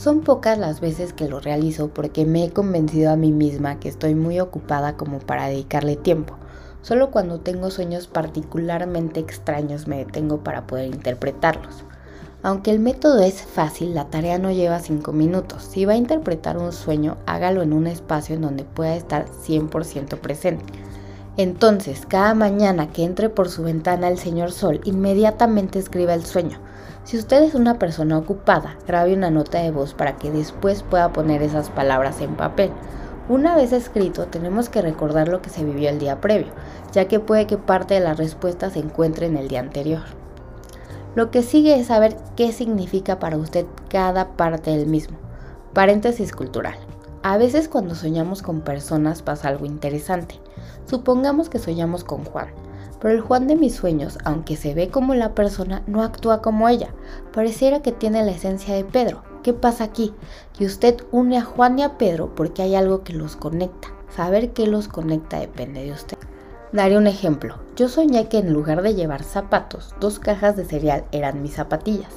Son pocas las veces que lo realizo porque me he convencido a mí misma que estoy muy ocupada como para dedicarle tiempo. Solo cuando tengo sueños particularmente extraños me detengo para poder interpretarlos. Aunque el método es fácil, la tarea no lleva 5 minutos. Si va a interpretar un sueño, hágalo en un espacio en donde pueda estar 100% presente. Entonces, cada mañana que entre por su ventana el señor Sol, inmediatamente escriba el sueño. Si usted es una persona ocupada, grabe una nota de voz para que después pueda poner esas palabras en papel. Una vez escrito, tenemos que recordar lo que se vivió el día previo, ya que puede que parte de la respuesta se encuentre en el día anterior. Lo que sigue es saber qué significa para usted cada parte del mismo. Paréntesis cultural. A veces cuando soñamos con personas pasa algo interesante. Supongamos que soñamos con Juan, pero el Juan de mis sueños, aunque se ve como la persona, no actúa como ella. Pareciera que tiene la esencia de Pedro. ¿Qué pasa aquí? Que usted une a Juan y a Pedro porque hay algo que los conecta. Saber qué los conecta depende de usted. Daré un ejemplo. Yo soñé que en lugar de llevar zapatos, dos cajas de cereal eran mis zapatillas.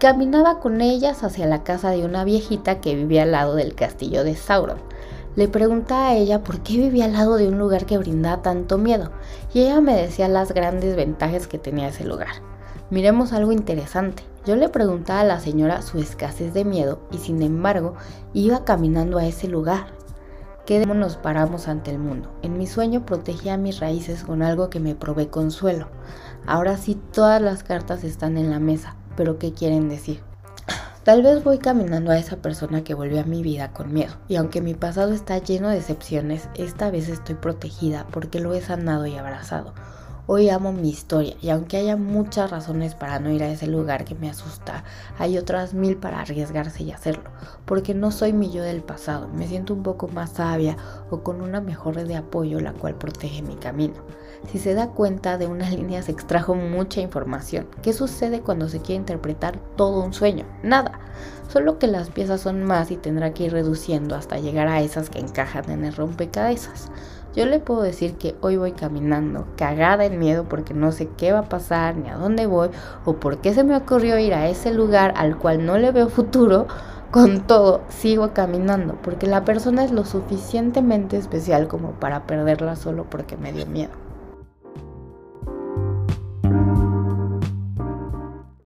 Caminaba con ellas hacia la casa de una viejita que vivía al lado del castillo de Sauron. Le preguntaba a ella por qué vivía al lado de un lugar que brindaba tanto miedo, y ella me decía las grandes ventajas que tenía ese lugar. Miremos algo interesante. Yo le preguntaba a la señora su escasez de miedo y sin embargo iba caminando a ese lugar ¿Qué nos paramos ante el mundo? En mi sueño protegía mis raíces con algo que me provee consuelo. Ahora sí todas las cartas están en la mesa, pero ¿qué quieren decir? Tal vez voy caminando a esa persona que volvió a mi vida con miedo. Y aunque mi pasado está lleno de decepciones, esta vez estoy protegida porque lo he sanado y abrazado. Hoy amo mi historia y aunque haya muchas razones para no ir a ese lugar que me asusta, hay otras mil para arriesgarse y hacerlo, porque no soy mi yo del pasado, me siento un poco más sabia o con una mejor red de apoyo la cual protege mi camino. Si se da cuenta de unas líneas extrajo mucha información. ¿Qué sucede cuando se quiere interpretar todo un sueño? Nada. Solo que las piezas son más y tendrá que ir reduciendo hasta llegar a esas que encajan en el rompecabezas. Yo le puedo decir que hoy voy caminando, cagada en miedo porque no sé qué va a pasar, ni a dónde voy, o por qué se me ocurrió ir a ese lugar al cual no le veo futuro. Con todo, sigo caminando porque la persona es lo suficientemente especial como para perderla solo porque me dio miedo.